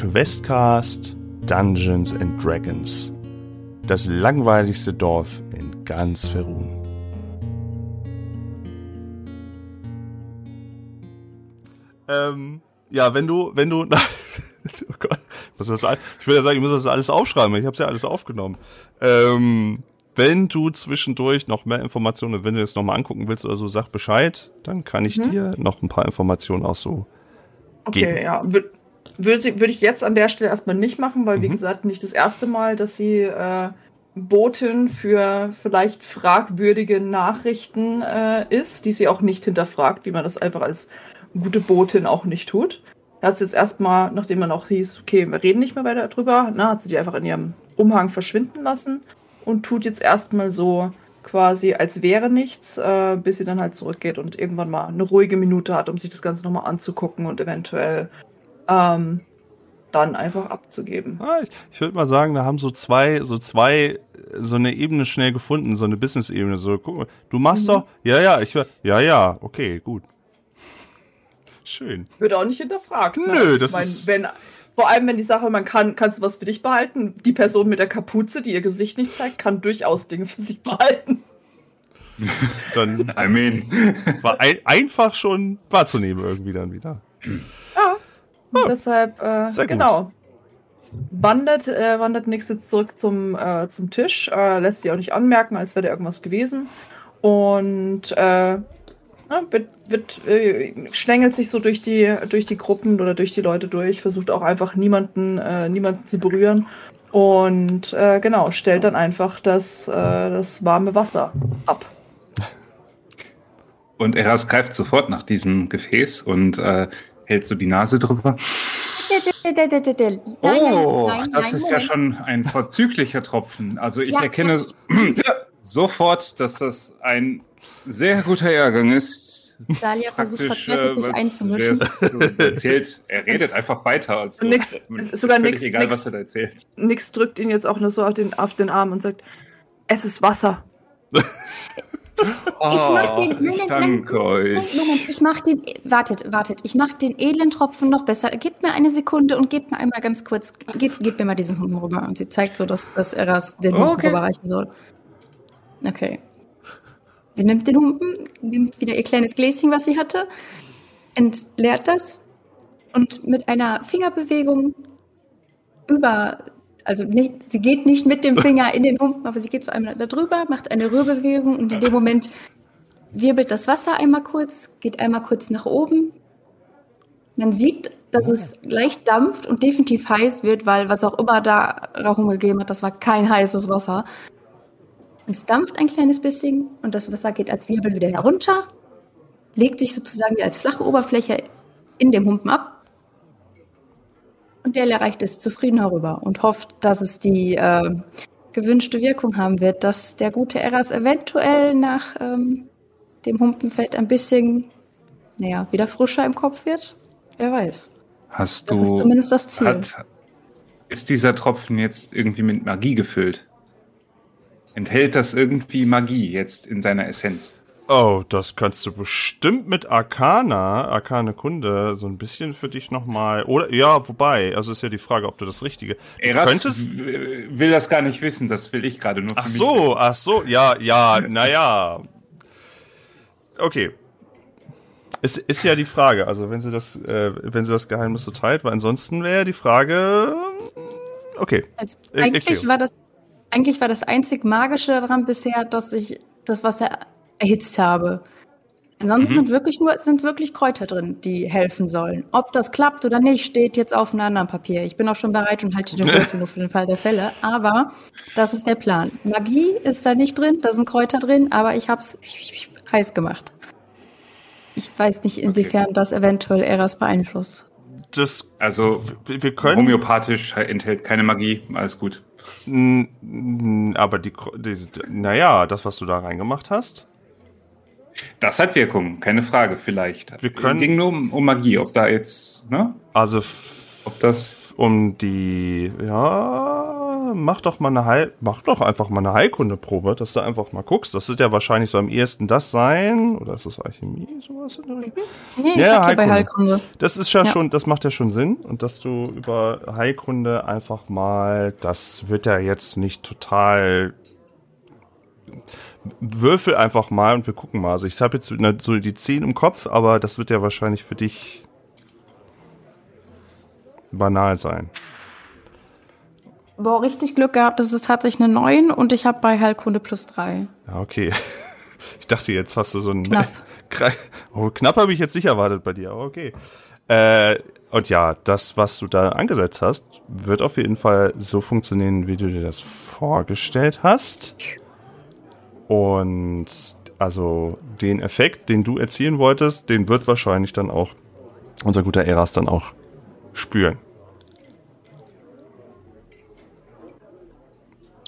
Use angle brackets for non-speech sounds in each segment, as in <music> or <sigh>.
Questcast Dungeons and Dragons. Das langweiligste Dorf in ganz Ferun. Ähm, ja, wenn du, wenn du, <laughs> oh Gott, muss das, ich will ja sagen, ich muss das alles aufschreiben, ich habe ja alles aufgenommen. Ähm, wenn du zwischendurch noch mehr Informationen, wenn du das nochmal angucken willst oder so, sag Bescheid, dann kann ich mhm. dir noch ein paar Informationen auch so okay, geben. ja. Würde würd ich jetzt an der Stelle erstmal nicht machen, weil, mhm. wie gesagt, nicht das erste Mal, dass sie äh, Botin für vielleicht fragwürdige Nachrichten äh, ist, die sie auch nicht hinterfragt, wie man das einfach als gute Botin auch nicht tut. Er hat es jetzt erstmal, nachdem man auch hieß, okay, wir reden nicht mehr weiter drüber, ne, hat sie die einfach in ihrem Umhang verschwinden lassen und tut jetzt erstmal so quasi, als wäre nichts, äh, bis sie dann halt zurückgeht und irgendwann mal eine ruhige Minute hat, um sich das Ganze nochmal anzugucken und eventuell ähm, dann einfach abzugeben. Ah, ich, ich würde mal sagen, da haben so zwei, so zwei, so eine Ebene schnell gefunden, so eine Business-Ebene. So, guck mal, du machst mhm. doch, ja, ja, ich, ja, ja, okay, gut. Schön. Wird auch nicht hinterfragt. Ne? Nö, das ich mein, ist. Wenn, vor allem, wenn die Sache, man kann, kannst du was für dich behalten. Die Person mit der Kapuze, die ihr Gesicht nicht zeigt, kann durchaus Dinge für sich behalten. <laughs> dann, I mean, war ein, einfach schon wahrzunehmen irgendwie dann wieder. <clears throat> Oh, deshalb, äh, genau. Wandert, äh, wandert Nix jetzt zurück zum, äh, zum Tisch, äh, lässt sie auch nicht anmerken, als wäre da irgendwas gewesen. Und äh, Ne, wird, wird, äh, schlängelt sich so durch die, durch die Gruppen oder durch die Leute durch, versucht auch einfach niemanden, niemanden zu berühren und genau, stellt dann einfach das, das warme Wasser ab. Und Eras greift sofort nach diesem Gefäß und hält so die Nase drüber. <laughs> Oh, das ist ja schon ein vorzüglicher Tropfen. Also ich erkenne <clears throat> sofort, dass das ein sehr guter Jahrgang ist. Dalia versucht verzweifelt sich äh, einzumischen. Erzählt, er redet einfach weiter. Also nix, sogar nichts. egal, nix, was er da erzählt. Nix drückt ihn jetzt auch nur so auf den, auf den Arm und sagt, es ist Wasser. <laughs> Oh, ich mach den, Moment, ich danke nein, euch. Moment, ich mach den, wartet, wartet, ich mach den edlen Tropfen noch besser. Gebt mir eine Sekunde und gebt mir einmal ganz kurz, gebt, gebt mir mal diesen Hund rüber. Und sie zeigt so, dass, dass er das den Hund okay. rüberreichen soll. Okay. Sie nimmt den Humpen, nimmt wieder ihr kleines Gläschen, was sie hatte, entleert das und mit einer Fingerbewegung über, also nicht, sie geht nicht mit dem Finger in den Humpen, aber sie geht so einmal da drüber, macht eine Rührbewegung und in dem Moment wirbelt das Wasser einmal kurz, geht einmal kurz nach oben. Man sieht, dass es leicht dampft und definitiv heiß wird, weil was auch immer da Rauchung gegeben hat, das war kein heißes Wasser. Es dampft ein kleines bisschen und das Wasser geht als Wirbel wieder herunter, legt sich sozusagen als flache Oberfläche in dem Humpen ab. Und der erreicht es zufrieden herüber und hofft, dass es die äh, gewünschte Wirkung haben wird, dass der gute Eras eventuell nach ähm, dem Humpenfeld ein bisschen, naja, wieder frischer im Kopf wird. Wer weiß. Hast du. Das ist zumindest das Ziel. Hat, ist dieser Tropfen jetzt irgendwie mit Magie gefüllt? Enthält das irgendwie Magie jetzt in seiner Essenz? Oh, das kannst du bestimmt mit Arcana, Arcane Kunde, so ein bisschen für dich nochmal. Oder ja, wobei, also ist ja die Frage, ob du das Richtige. Du Eras könntest, will das gar nicht wissen, das will ich gerade nur für Ach so, mich. ach so, ja, ja, naja. Okay. Es ist ja die Frage, also wenn sie das, äh, wenn sie das Geheimnis so teilt, weil ansonsten wäre die Frage. Okay. Also, eigentlich war das eigentlich war das einzig Magische daran bisher, dass ich das Wasser erhitzt habe. Ansonsten mhm. sind wirklich nur sind wirklich Kräuter drin, die helfen sollen. Ob das klappt oder nicht, steht jetzt auf einem anderen Papier. Ich bin auch schon bereit und halte den Würfel nur für den Fall der Fälle. Aber das ist der Plan. Magie ist da nicht drin, da sind Kräuter drin, aber ich habe es heiß gemacht. Ich weiß nicht, inwiefern okay. das eventuell Eras beeinflusst. Das, also, wir können. Homöopathisch enthält keine Magie, alles gut. Aber die, die, naja, das, was du da reingemacht hast. Das hat Wirkung, keine Frage, vielleicht. Wir können, ging nur um, um Magie, ob da jetzt, ne? Also, ob das. Um die, ja, mach doch mal eine Heil, mach doch einfach mal eine Heilkundeprobe, dass du einfach mal guckst. Das wird ja wahrscheinlich so am ehesten das sein. Oder ist das Alchemie, sowas in der Richtung? Nee, ja, ich Heilkunde. bei Heilkunde. Das ist ja, ja, schon, das macht ja schon Sinn. Und dass du über Heilkunde einfach mal, das wird ja jetzt nicht total würfel einfach mal und wir gucken mal. Also ich habe jetzt so die 10 im Kopf, aber das wird ja wahrscheinlich für dich banal sein. Boah, richtig Glück gehabt, das ist tatsächlich eine 9 und ich habe bei Heilkunde plus 3. Ja, okay. <laughs> Ich dachte, jetzt hast du so einen. Knapp. <laughs> Oh, knapp habe ich jetzt nicht erwartet bei dir, aber okay. Äh, und ja, das, was du da angesetzt hast, wird auf jeden Fall so funktionieren, wie du dir das vorgestellt hast. Und also den Effekt, den du erzielen wolltest, den wird wahrscheinlich dann auch unser guter Eras dann auch spüren.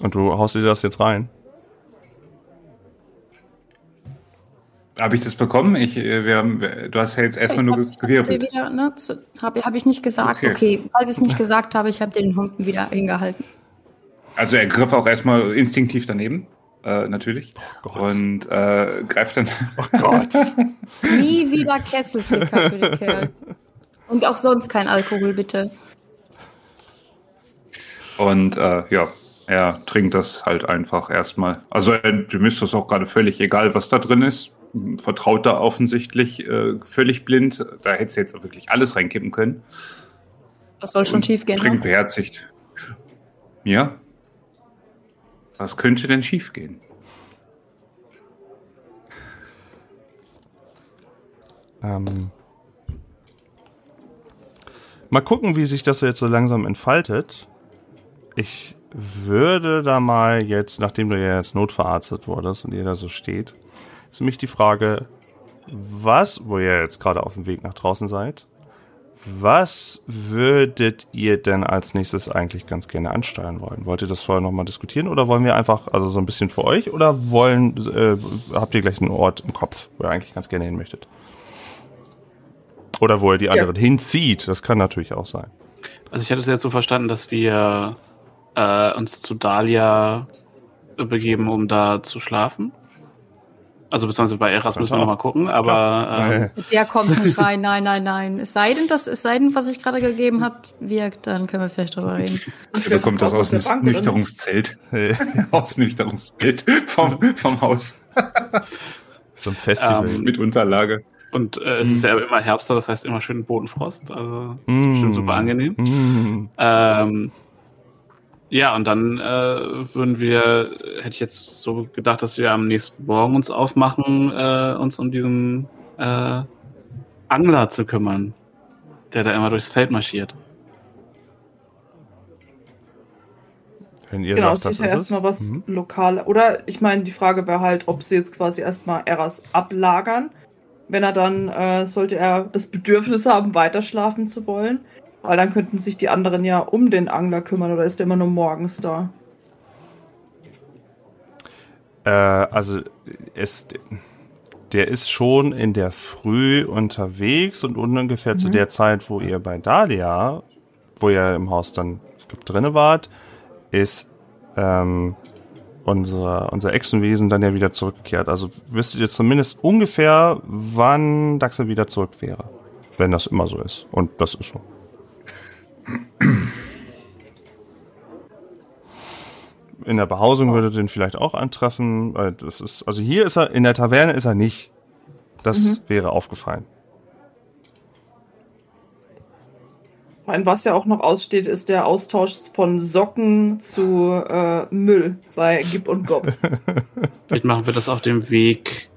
Und du haust dir das jetzt rein? Habe ich das bekommen? Ich, äh, wir haben, du hast ja jetzt erstmal nur gewirbelt. Ne, habe hab ich nicht gesagt. Okay. okay, falls ich es nicht <laughs> gesagt habe, ich habe den Humpen wieder hingehalten. Also er griff auch erstmal instinktiv daneben, äh, natürlich. Oh und äh, greift dann. <laughs> Oh Gott. Nie wieder Kesselflicker für den Kerl. Und auch sonst kein Alkohol, bitte. Und äh, ja, er trinkt das halt einfach erstmal. Also dem ist das auch gerade völlig egal, was da drin ist. Vertraut da offensichtlich äh, völlig blind. Da hätte sie jetzt auch wirklich alles reinkippen können. Das soll schon Und schief gehen. Trinkt ne? beherzigt. Ja. Was könnte denn schief gehen? Ähm. Mal gucken, wie sich das jetzt so langsam entfaltet. Ich würde da mal jetzt, nachdem du ja jetzt notverarztet wurdest und ihr da so steht, ist für mich die Frage, was, wo ihr jetzt gerade auf dem Weg nach draußen seid, was würdet ihr denn als nächstes eigentlich ganz gerne ansteuern wollen? Wollt ihr das vorher nochmal diskutieren oder wollen wir einfach, also so ein bisschen für euch oder wollen, äh, habt ihr gleich einen Ort im Kopf, wo ihr eigentlich ganz gerne hin möchtet? Oder wo ihr die anderen ja. hinzieht, das kann natürlich auch sein. Also ich hatte es jetzt so verstanden, dass wir äh, uns zu Dahlia begeben, um da zu schlafen. Also beziehungsweise bei Eras müssen wir nochmal gucken, aber ähm, der kommt <laughs> nicht rein, nein, nein, nein. Es sei denn, das, es sei denn, was ich gerade gegeben habe, wirkt, dann können wir vielleicht drüber reden. Da kommt das aus dem Nüchterungszelt. <laughs> Ausnüchterungszelt vom, vom Haus. so ein Festival. Ähm, mit Unterlage. Und äh, es mm. ist ja immer Herbst, das heißt immer schön Bodenfrost. Also das ist mm. bestimmt super angenehm. Mm. Ähm, ja, und dann äh, würden wir, hätte ich jetzt so gedacht, dass wir am nächsten Morgen uns aufmachen, äh, uns um diesen äh, Angler zu kümmern, der da immer durchs Feld marschiert. Wenn ihr genau, sagt, es ist ja erstmal was mhm. lokal. Oder ich meine, die Frage wäre halt, ob sie jetzt quasi erstmal Eras ablagern. Wenn er dann, äh, sollte er das Bedürfnis haben, weiter schlafen zu wollen. Weil dann könnten sich die anderen ja um den Angler kümmern oder ist der immer nur morgens da? Äh, also es, der ist schon in der Früh unterwegs und ungefähr mhm. zu der Zeit, wo ihr bei Dahlia, wo ihr im Haus dann drinne wart, ist ähm, unser, unser Echsenwesen dann ja wieder zurückgekehrt. Also wüsstet ihr zumindest ungefähr, wann Daxel wieder zurück wäre. Wenn das immer so ist. Und das ist so. In der Behausung würde den vielleicht auch antreffen. Das ist, also hier ist er, in der Taverne ist er nicht. Das mhm. wäre aufgefallen. Was ja auch noch aussteht, ist der Austausch von Socken zu äh, Müll bei Gib und Gob. <laughs> Vielleicht machen wir das auf dem Weg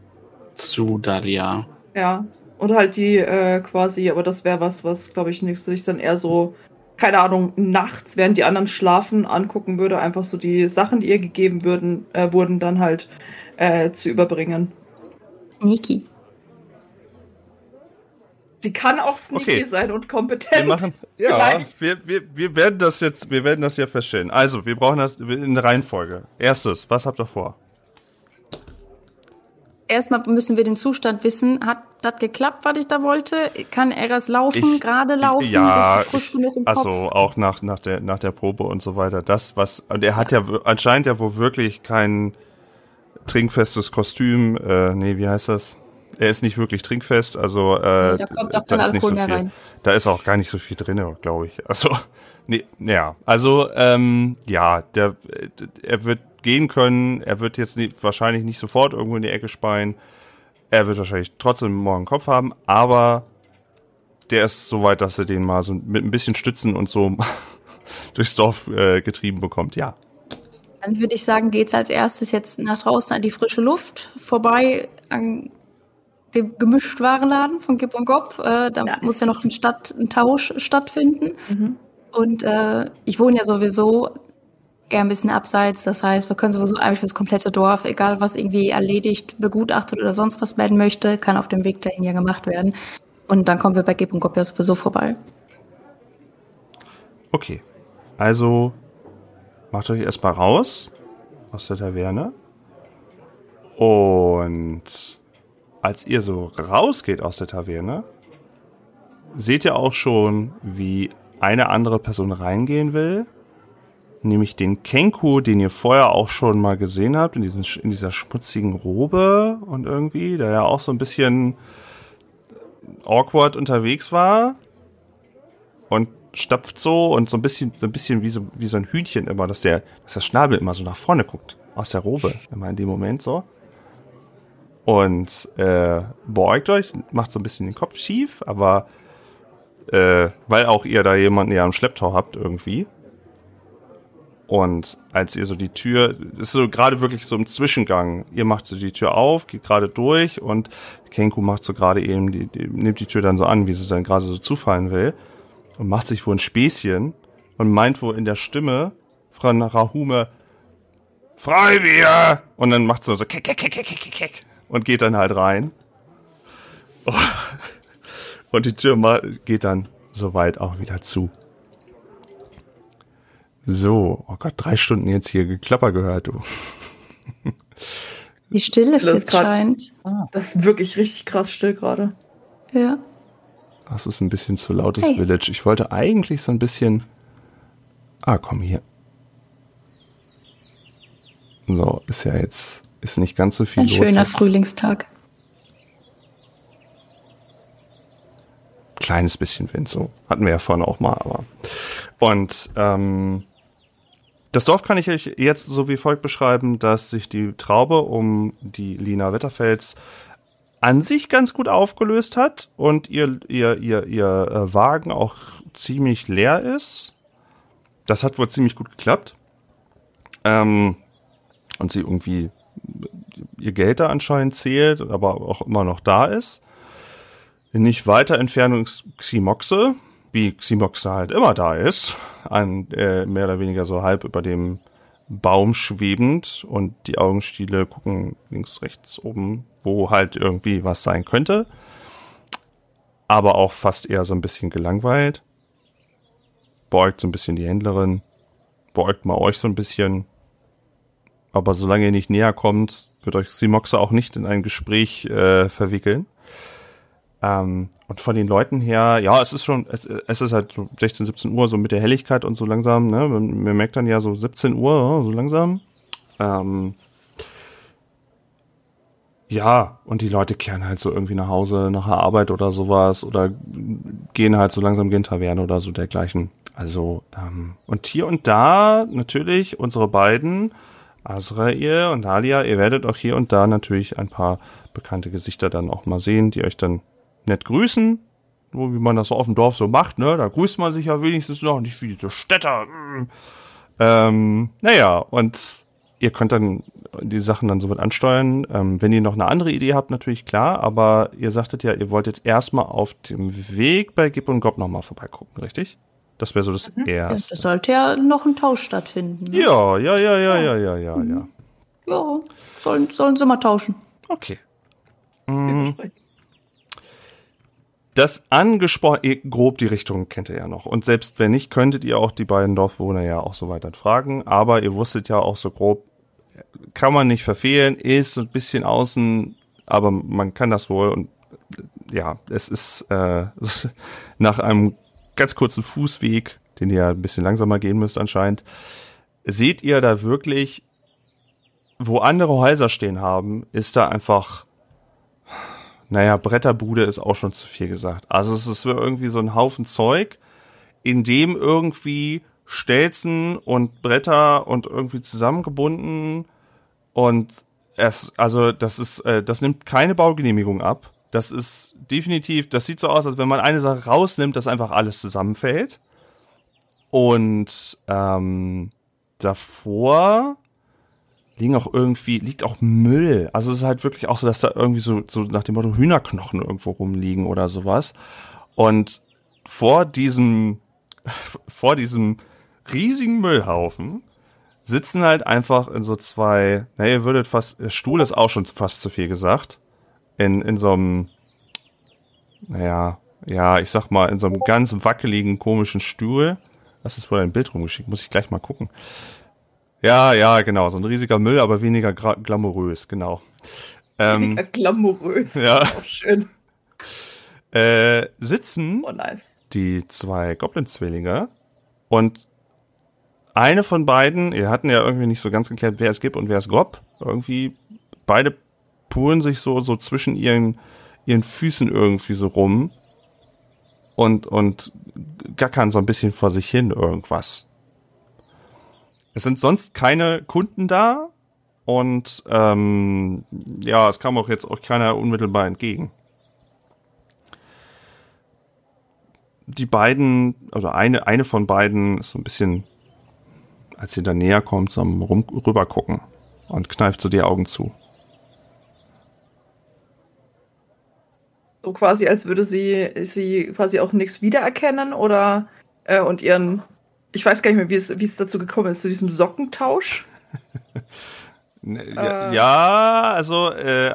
zu Dalia. Ja, und halt die äh, quasi, aber das wäre was, was glaube ich nicht sich dann eher so keine Ahnung, nachts, während die anderen schlafen, angucken würde, einfach so die Sachen, die ihr gegeben würden, äh, wurden, dann halt äh, zu überbringen. Sneaky. Sie kann auch sneaky okay. sein und kompetent. Wir machen, <laughs> ja, wir, wir, wir werden das jetzt, wir werden das ja feststellen. Also, wir brauchen das in der Reihenfolge. Erstes, was habt ihr vor? Erstmal müssen wir den Zustand wissen. Hat das geklappt, was ich da wollte? Kann er es laufen, gerade laufen? Ja, frisch ich, genug im Kopf? also auch nach, nach, der, nach der Probe und so weiter. Das, was, und er hat ja, ja anscheinend ja wohl wirklich kein trinkfestes Kostüm, äh, nee, wie heißt das? Er ist nicht wirklich trinkfest, also äh, nee, da kommt auch kein Alkohol so mehr viel, rein. Da ist auch gar nicht so viel drin, glaube ich. Also, <laughs> nee, ja, also ähm, ja, der, er wird gehen können. Er wird jetzt nicht, wahrscheinlich nicht sofort irgendwo in die Ecke speien. Er wird wahrscheinlich trotzdem morgen einen Kopf haben, aber der ist so weit, dass er den mal so mit ein bisschen Stützen und so <laughs> durchs Dorf äh, getrieben bekommt. Ja. Dann würde ich sagen, geht's als erstes jetzt nach draußen an die frische Luft, vorbei an dem Gemischtwarenladen von Gib und Gob. Äh, da nice. muss ja noch ein, Stadt, ein Tausch stattfinden. Mhm. Und äh, ich wohne ja sowieso eher ein bisschen abseits. Das heißt, wir können sowieso eigentlich das komplette Dorf, egal was irgendwie erledigt, begutachtet oder sonst was melden möchte, kann auf dem Weg dahin ja gemacht werden. Und dann kommen wir bei Gib und Gop ja sowieso vorbei. Okay. Also macht euch erstmal raus aus der Taverne. Und als ihr so rausgeht aus der Taverne, seht ihr auch schon, wie eine andere Person reingehen will nämlich den Kenku, den ihr vorher auch schon mal gesehen habt, in, diesen, in dieser schmutzigen Robe und irgendwie, der ja auch so ein bisschen awkward unterwegs war und stapft so und so ein bisschen, so ein bisschen wie so, wie so ein Hühnchen immer, dass der, dass der Schnabel immer so nach vorne guckt, aus der Robe, immer in dem Moment so. Und äh, beugt euch, macht so ein bisschen den Kopf schief, aber äh, weil auch ihr da jemanden ja am Schlepptau habt irgendwie, und als ihr so die Tür, ist so gerade wirklich so im Zwischengang. Ihr macht so die Tür auf, geht gerade durch und Kenku macht so gerade eben, die, die, nimmt die Tür dann so an, wie sie dann gerade so zufallen will und macht sich wohl ein Späßchen und meint wohl in der Stimme von Rahume Freibier! Und dann macht sie so keck, keck, keck, keck, keck, keck und geht dann halt rein. <laughs> Und die Tür geht dann soweit auch wieder zu. So, oh Gott, drei Stunden jetzt hier Geklapper gehört, du. Wie still es jetzt grad, scheint. Ah, das ist wirklich richtig krass still gerade. Ja. Das ist ein bisschen zu lautes hey. Village. Ich wollte eigentlich so ein bisschen. Ah, komm hier. So, ist ja jetzt, ist nicht ganz so viel ein los. Ein schöner jetzt. Frühlingstag. Kleines bisschen Wind, so. Hatten wir ja vorhin auch mal, aber. Und, ähm, das Dorf kann ich euch jetzt so wie folgt beschreiben, dass sich die Traube um die Lina Wetterfels an sich ganz gut aufgelöst hat und ihr, ihr, ihr, ihr äh, Wagen auch ziemlich leer ist. Das hat wohl ziemlich gut geklappt. Ähm, und sie irgendwie ihr Geld da anscheinend zählt, aber auch immer noch da ist. In nicht weiter Entfernung ist Ximoxe, wie Ximox halt immer da ist, an, äh, mehr oder weniger so halb über dem Baum schwebend und die Augenstiele gucken links, rechts, oben, wo halt irgendwie was sein könnte. Aber auch fast eher so ein bisschen gelangweilt. Beugt so ein bisschen die Händlerin. Beugt mal euch so ein bisschen. Aber solange ihr nicht näher kommt, wird euch Simoxe auch nicht in ein Gespräch äh, verwickeln. Ähm, und von den Leuten her, ja, es ist schon, es, es ist halt so 16, 17 Uhr, so mit der Helligkeit und so langsam, ne? Man, man merkt dann ja so 17 Uhr, so langsam. Ähm, ja, und die Leute kehren halt so irgendwie nach Hause, nach der Arbeit oder sowas oder gehen halt so langsam in Taverne oder so dergleichen. Also, ähm, und hier und da natürlich unsere beiden, Azrael und Alia, ihr werdet auch hier und da natürlich ein paar bekannte Gesichter dann auch mal sehen, die euch dann nett grüßen, so wie man das so auf dem Dorf so macht, ne? Da grüßt man sich ja wenigstens noch, nicht wie diese Städter. Ähm, naja, und ihr könnt dann die Sachen dann soweit ansteuern. Ähm, wenn ihr noch eine andere Idee habt, natürlich klar, aber ihr sagtet ja, ihr wollt jetzt erstmal auf dem Weg bei Gib und Gob nochmal vorbeigucken, richtig? Das wäre so das mhm. Erste. Das sollte ja noch ein Tausch stattfinden. Ne? Ja, ja, ja, ja, ja, ja, ja, ja. Ja, sollen, sollen sie mal tauschen. Okay. Mhm. Das angesprochen, grob die Richtung kennt ihr ja noch. Und selbst wenn nicht, könntet ihr auch die beiden Dorfbewohner ja auch so weiter fragen. Aber ihr wusstet ja auch so grob, kann man nicht verfehlen, ist so ein bisschen außen, aber man kann das wohl und ja, es ist äh, <laughs> nach einem ganz kurzen Fußweg, den ihr ein bisschen langsamer gehen müsst anscheinend, seht ihr da wirklich, wo andere Häuser stehen haben, ist da einfach, naja, Bretterbude ist auch schon zu viel gesagt. Also es ist irgendwie so ein Haufen Zeug, in dem irgendwie Stelzen und Bretter und irgendwie zusammengebunden und es, also das ist, äh, das nimmt keine Baugenehmigung ab. Das ist definitiv, das sieht so aus, als wenn man eine Sache rausnimmt, dass einfach alles zusammenfällt. Und ähm, davor liegen auch irgendwie, liegt auch Müll. Also es ist halt wirklich auch so, dass da irgendwie so, so nach dem Motto Hühnerknochen irgendwo rumliegen oder sowas. Und vor diesem, <laughs> vor diesem riesigen Müllhaufen sitzen halt einfach in so zwei, naja, ihr würdet fast, Stuhl ist auch schon fast zu viel gesagt. In, in so einem, naja, ja, ich sag mal, in so einem ganz wackeligen, komischen Stuhl. Das ist wohl ein Bild rumgeschickt, muss ich gleich mal gucken. Ja, ja, genau, so ein riesiger Müll, aber weniger glamourös, genau. Ähm, weniger glamourös, <laughs> ja. auch schön. Äh, sitzen oh, nice. die zwei Goblin-Zwillinge und eine von beiden, ihr hatten ja irgendwie nicht so ganz geklärt, wer es gibt und wer es Gob. Irgendwie beide pulen sich so, so zwischen ihren, ihren Füßen irgendwie so rum und, und gackern so ein bisschen vor sich hin irgendwas. Es sind sonst keine Kunden da und ähm, ja, es kam auch jetzt auch keiner unmittelbar entgegen. Die beiden, also eine, eine von beiden ist so ein bisschen als sie da näher kommt, so am Rum rüber gucken und kneift so die Augen zu. So quasi, als würde sie, sie quasi auch nichts wiedererkennen oder äh, und ihren, ich weiß gar nicht mehr, wie es, wie es dazu gekommen ist, zu diesem Sockentausch. <laughs> Ne, ja, äh, ja, also äh,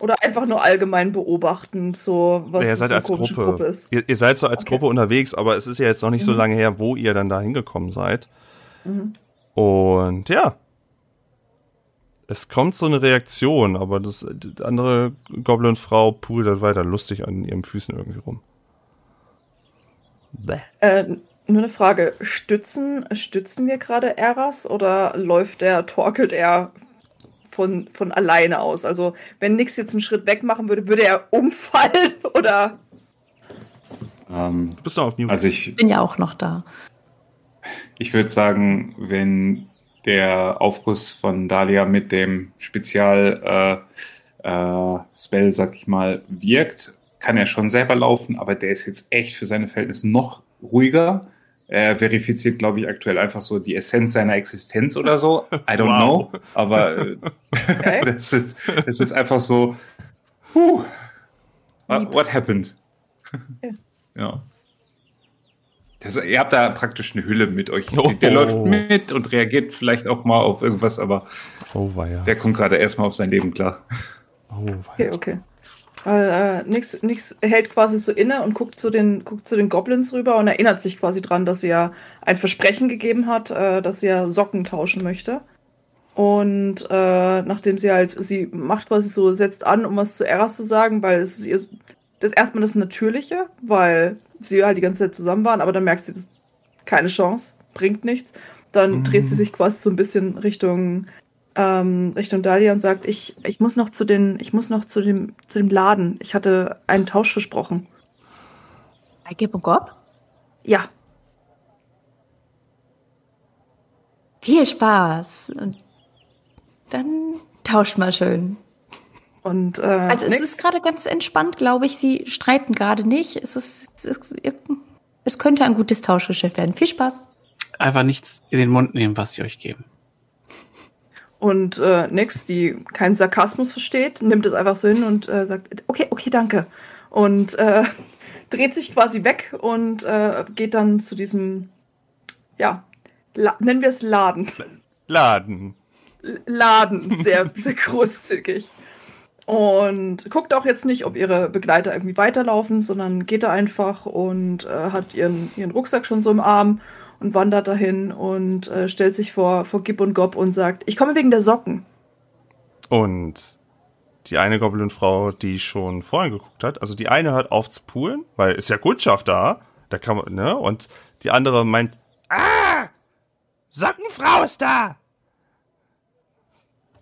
oder einfach nur allgemein beobachten, so was ihr seid als Gruppe. Gruppe ist. Ihr, ihr, seid so als okay. Gruppe unterwegs, aber es ist ja jetzt noch nicht mhm. so lange her, wo ihr dann da hingekommen seid. Mhm. Und ja. Es kommt so eine Reaktion, aber das die andere Goblin-Frau pult halt weiter lustig an ihren Füßen irgendwie rum. Bäh. Äh, nur eine Frage. Stützen, stützen wir gerade Eras oder läuft der, torkelt er von, von alleine aus? Also, wenn Nix jetzt einen Schritt weg machen würde, würde er umfallen <laughs> oder? Ähm, du bist doch auf Niveau. Also ich bin ja auch noch da. Ich würde sagen, wenn der Aufguss von Dahlia mit dem Spezial äh, äh, Spell, sag ich mal, wirkt, kann er schon selber laufen, aber der ist jetzt echt für seine Verhältnisse noch ruhiger. Er verifiziert, glaube ich, aktuell einfach so die Essenz seiner Existenz oder so. I don't wow. know. Aber äh, okay. <laughs> das, ist, das ist einfach so, huh, what happened? Ja. ja. Das, ihr habt da praktisch eine Hülle mit euch. Oh. Der läuft mit und reagiert vielleicht auch mal auf irgendwas, aber oh, der kommt gerade erstmal auf sein Leben klar. Oh, okay, okay. Weil äh, nix, nix hält quasi so inne und guckt zu, den, guckt zu den Goblins rüber und erinnert sich quasi dran, dass sie ja ein Versprechen gegeben hat, äh, dass sie ja Socken tauschen möchte. Und äh, nachdem sie halt, sie macht quasi so, setzt an, um was zu Eras zu sagen, weil es ist ihr das ist erstmal das Natürliche, weil sie halt die ganze Zeit zusammen waren, aber dann merkt sie, das keine Chance, bringt nichts. Dann mhm. dreht sie sich quasi so ein bisschen Richtung ähm, Richtung Dahlia und sagt, ich, ich muss noch zu den, ich muss noch zu dem, zu dem Laden. Ich hatte einen Tausch versprochen. Bei Gib und Gob? Ja. Viel Spaß. Und dann tauscht mal schön. Und, äh, also es ist gerade ganz entspannt, glaube ich. Sie streiten gerade nicht. Es, ist, es, ist, es könnte ein gutes Tauschgeschäft werden. Viel Spaß. Einfach nichts in den Mund nehmen, was sie euch geben. Und äh, Nix, die keinen Sarkasmus versteht, nimmt es einfach so hin und äh, sagt, okay, okay, danke. Und äh, <laughs> dreht sich quasi weg und äh, geht dann zu diesem, ja, nennen wir es Laden. Laden. Laden, sehr, <laughs> sehr großzügig. Und guckt auch jetzt nicht, ob ihre Begleiter irgendwie weiterlaufen, sondern geht da einfach und äh, hat ihren, ihren Rucksack schon so im Arm und wandert dahin und äh, stellt sich vor, vor Gib und Gob und sagt, ich komme wegen der Socken. Und die eine Goblin-Frau, die schon vorhin geguckt hat, also die eine hört auf zu poolen, weil ist ja Kundschaft da, da kann man, ne, und die andere meint, ah, Sockenfrau ist da!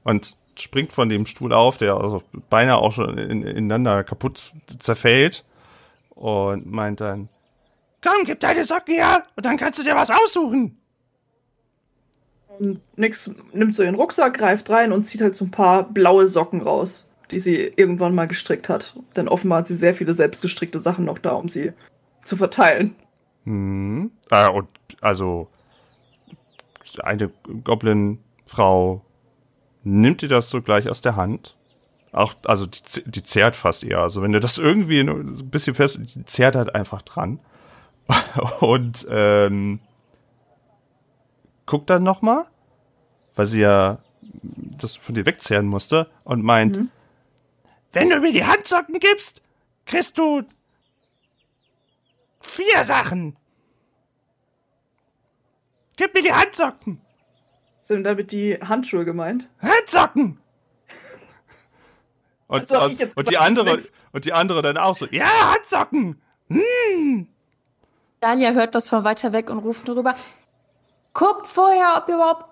Und springt von dem Stuhl auf, der also beinahe auch schon in, ineinander kaputt zerfällt und meint dann, komm, gib deine Socken her und dann kannst du dir was aussuchen. Und Nix nimmt so ihren Rucksack, greift rein und zieht halt so ein paar blaue Socken raus, die sie irgendwann mal gestrickt hat. Denn offenbar hat sie sehr viele selbstgestrickte Sachen noch da, um sie zu verteilen. Hm. Ah, und also eine Goblin-Frau nimmt dir das so gleich aus der Hand. Auch, also die, die zerrt fast eher. Also wenn du das irgendwie ein bisschen fest, die zerrt halt einfach dran. <laughs> Und ähm, guckt dann nochmal, weil sie ja das von dir wegzehren musste und meint, mhm. wenn du mir die Handsocken gibst, kriegst du vier Sachen. Gib mir die Handsocken. Sind damit die Handschuhe gemeint? Handsocken! Und, <laughs> also, und, und die andere, und die andere dann auch so, ja, Handsocken! Hm. Dalia hört das von weiter weg und ruft darüber, guckt vorher, ob ihr überhaupt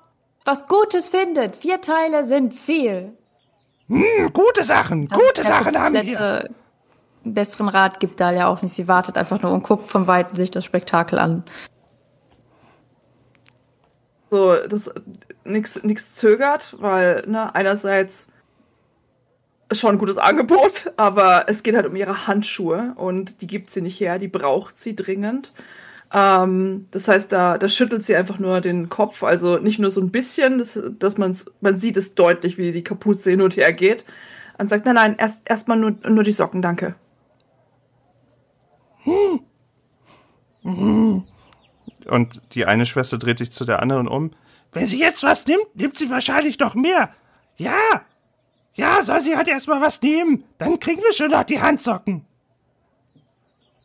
was Gutes findet. Vier Teile sind viel. Hm, gute Sachen, das gute Sachen haben wir. Besseren Rat gibt Dalia auch nicht. Sie wartet einfach nur und guckt von Weitem sich das Spektakel an. So, das nichts zögert, weil, ne, einerseits schon ein gutes Angebot, aber es geht halt um ihre Handschuhe und die gibt sie nicht her, die braucht sie dringend. Ähm, das heißt, da, da schüttelt sie einfach nur den Kopf, also nicht nur so ein bisschen, das, dass man sieht es deutlich, wie die Kapuze hin und her geht. Und sagt, nein, nein, erst erstmal nur, nur die Socken, danke. Und die eine Schwester dreht sich zu der anderen um. Wenn sie jetzt was nimmt, nimmt sie wahrscheinlich noch mehr. Ja. Ja, soll sie halt erstmal was nehmen. Dann kriegen wir schon noch die Handsocken.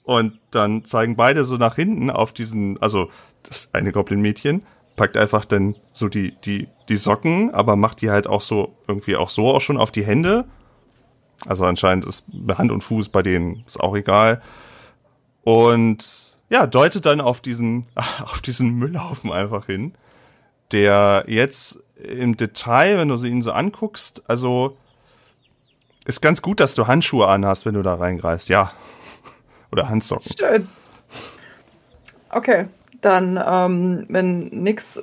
Und dann zeigen beide so nach hinten auf diesen, also das eine Goblin-Mädchen packt einfach dann so die, die, die Socken, aber macht die halt auch so, irgendwie auch so auch schon auf die Hände. Also anscheinend ist Hand und Fuß bei denen, ist auch egal. Und ja, deutet dann auf diesen, <laughs> auf diesen Müllhaufen einfach hin, der jetzt im Detail, wenn du ihn so anguckst, also ist ganz gut, dass du Handschuhe anhast, wenn du da reingreifst, ja. <laughs> Oder Handsocken. Schön. Okay, dann, ähm, wenn nix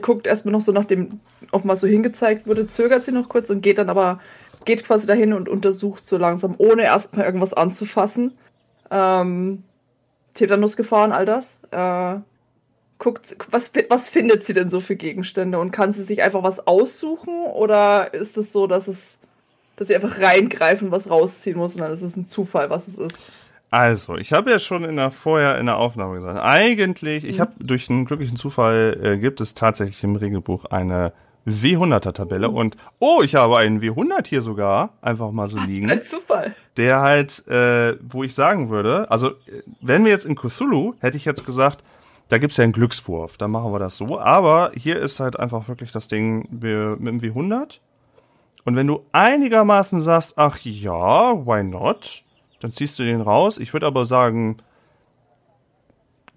guckt erstmal noch so nach dem, ob mal so hingezeigt wurde, zögert sie noch kurz und geht dann aber, geht quasi dahin und untersucht so langsam, ohne erstmal irgendwas anzufassen. Ähm, Tetanusgefahren, all das. Äh, guckt, was, was findet sie denn so für Gegenstände und kann sie sich einfach was aussuchen oder ist es so, dass es, dass sie einfach reingreifen, was rausziehen muss und dann ist es ein Zufall, was es ist? Also, ich habe ja schon in der vorher in der Aufnahme gesagt, eigentlich, ich mhm. habe durch einen glücklichen Zufall äh, gibt es tatsächlich im Regelbuch eine W100er-Tabelle und oh, ich habe einen W100 hier sogar einfach mal so Was liegen. Ein Zufall. Der halt, äh, wo ich sagen würde, also wenn wir jetzt in Cthulhu, hätte ich jetzt gesagt, da gibt's ja einen Glückswurf, dann machen wir das so. Aber hier ist halt einfach wirklich das Ding mit dem W100. Und wenn du einigermaßen sagst, ach ja, why not, dann ziehst du den raus. Ich würde aber sagen,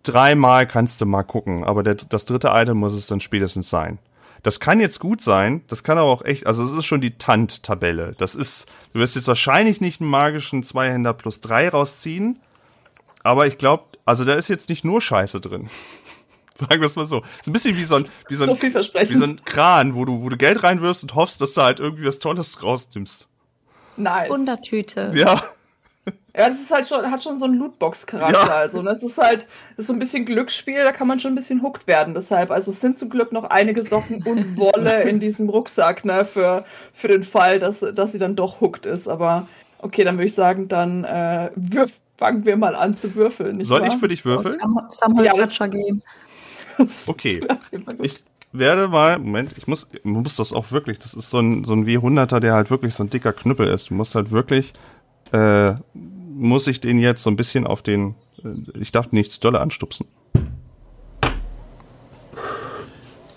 dreimal kannst du mal gucken, aber der, das dritte Item muss es dann spätestens sein. Das kann jetzt gut sein, das kann aber auch echt, also es ist schon die Tant-Tabelle. Das ist, du wirst jetzt wahrscheinlich nicht einen magischen Zweihänder plus drei rausziehen, aber ich glaube, also da ist jetzt nicht nur Scheiße drin. <laughs> Sagen wir es mal so. Ist ein bisschen wie so ein, wie so ein, so wie so ein Kran, wo du, wo du Geld reinwirfst und hoffst, dass du halt irgendwie was Tolles rausnimmst. Nice. Wundertüte. Ja. Ja, das ist halt schon, hat schon so einen Lootbox-Charakter. Ja. Also, das ist halt, das ist so ein bisschen Glücksspiel, da kann man schon ein bisschen hooked werden. Deshalb, also es sind zum Glück noch einige Socken und Wolle <laughs> in diesem Rucksack, ne, für, für den Fall, dass, dass sie dann doch hooked ist. Aber okay, dann würde ich sagen, dann äh, wirf, fangen wir mal an zu würfeln. Soll wahr? ich für dich würfeln? Sam, Sam ja, das geben. <laughs> Okay. Ich werde mal, Moment, ich muss, muss das auch wirklich, das ist so ein, so ein W100er, der halt wirklich so ein dicker Knüppel ist. Du musst halt wirklich, äh, muss ich den jetzt so ein bisschen auf den. Äh, ich darf nichts dolle anstupsen.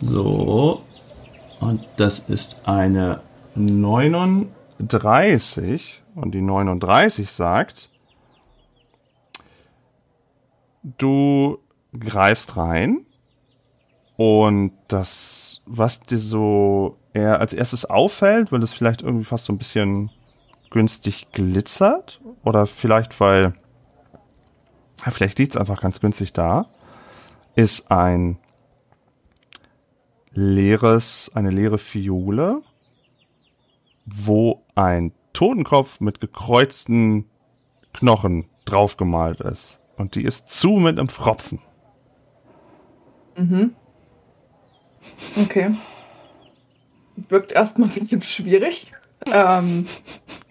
So. Und das ist eine 29 39 und die 39 sagt, du greifst rein und das, was dir so eher als erstes auffällt, weil es vielleicht irgendwie fast so ein bisschen günstig glitzert oder vielleicht weil, ja, vielleicht liegt es einfach ganz günstig da, ist ein leeres, eine leere Fiole, wo ein Totenkopf mit gekreuzten Knochen draufgemalt ist. Und die ist zu mit einem Pfropfen. Mhm. Okay. Wirkt erstmal <laughs> ein bisschen schwierig. Ähm,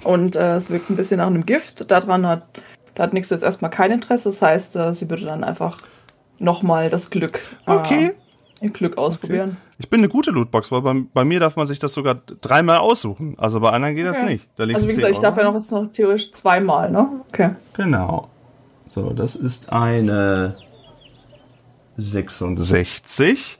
und äh, es wirkt ein bisschen nach einem Gift. Daran hat, da hat Nix jetzt erstmal kein Interesse. Das heißt, äh, sie würde dann einfach nochmal das Glück, äh, Okay. ihr Glück ausprobieren. Ich bin eine gute Lootbox, weil bei, bei mir darf man sich das sogar dreimal aussuchen. Also bei anderen geht das Okay. nicht. Da Also wie gesagt, 10 ich darf ja noch jetzt noch theoretisch zweimal, ne? Okay. Genau. So, das ist eine 66.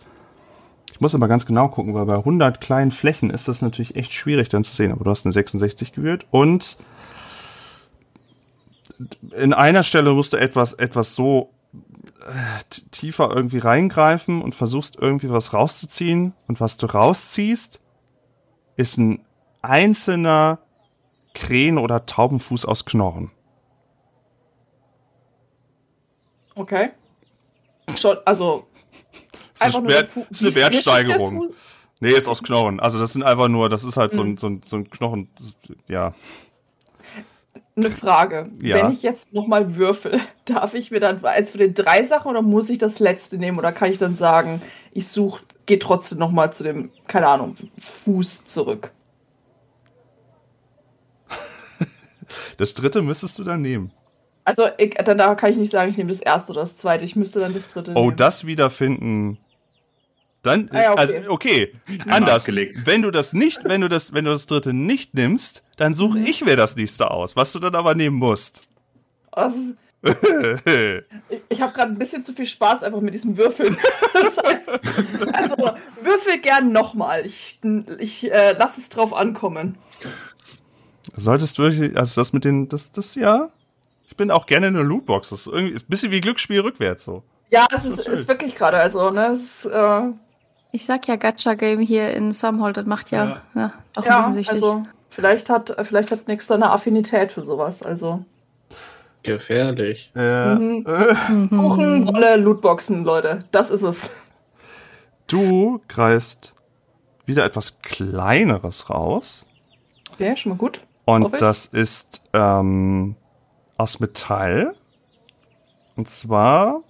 Ich muss aber ganz genau gucken, weil bei 100 kleinen Flächen ist das natürlich echt schwierig dann zu sehen. Aber du hast eine 66 gewählt und in einer Stelle musst du etwas, etwas so äh, tiefer irgendwie reingreifen und versuchst irgendwie was rauszuziehen. Und was du rausziehst, ist ein einzelner Krähen- oder Taubenfuß aus Knochen. Okay. Schon, also. Das ist, Wert, ist eine Wertsteigerung. Nee, ist aus Knochen. Also das sind einfach nur, das ist halt so, ein, Mhm. so, ein, so ein Knochen, ja. Eine Frage. Ja. Wenn ich jetzt nochmal würfel, <laughs> darf ich mir dann eins für den drei Sachen oder muss ich das letzte nehmen? Oder kann ich dann sagen, ich suche, gehe trotzdem nochmal zu dem, keine Ahnung, Fuß zurück? <laughs> Das dritte müsstest du dann nehmen. Also ich, dann da kann ich nicht sagen, ich nehme das erste oder das zweite. Ich müsste dann das dritte Oh, nehmen. das wiederfinden. Dann, Ah ja, okay. also, okay, anders. abgelegt. Wenn du das nicht, wenn du das, wenn du das dritte nicht nimmst, dann suche Mhm. ich mir das nächste aus, was du dann aber nehmen musst. Oh, <laughs> ich ich habe gerade ein bisschen zu viel Spaß einfach mit diesem Würfeln. <laughs> Das heißt, also würfel gern nochmal. Ich, ich äh, lass es drauf ankommen. Solltest du wirklich, also das mit den, das, das ja. Ich bin auch gerne in der Lootbox. Das ist irgendwie, ist ein bisschen wie Glücksspiel rückwärts so. Ja, es ist, schön. ist wirklich gerade, also, ne, es ist, äh, Ich sag ja, Gacha-Game hier in Sumhold, das macht ja, ja. auch ein ja, bisschen süchtig. also, vielleicht hat, vielleicht hat Nix da eine Affinität für sowas, also. Gefährlich. Äh, Mhm. äh. <laughs> Kuchen, Wolle, Lootboxen, Leute, das ist es. du greifst wieder etwas Kleineres raus. Okay, schon mal gut. Und das ist ähm, aus Metall. Und zwar,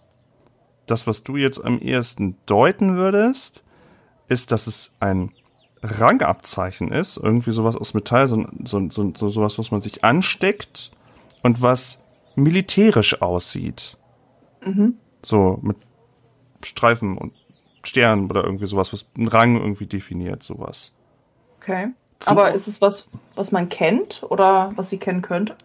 das, was du jetzt am ehesten deuten würdest, ist, dass es ein Rangabzeichen ist. Irgendwie sowas aus Metall, so, so, so, so sowas, was man sich ansteckt und was militärisch aussieht. Mhm. So mit Streifen und Sternen oder irgendwie sowas, was einen Rang irgendwie definiert, sowas. Okay. Zu- Aber ist es was, was man kennt oder was sie kennen könnte?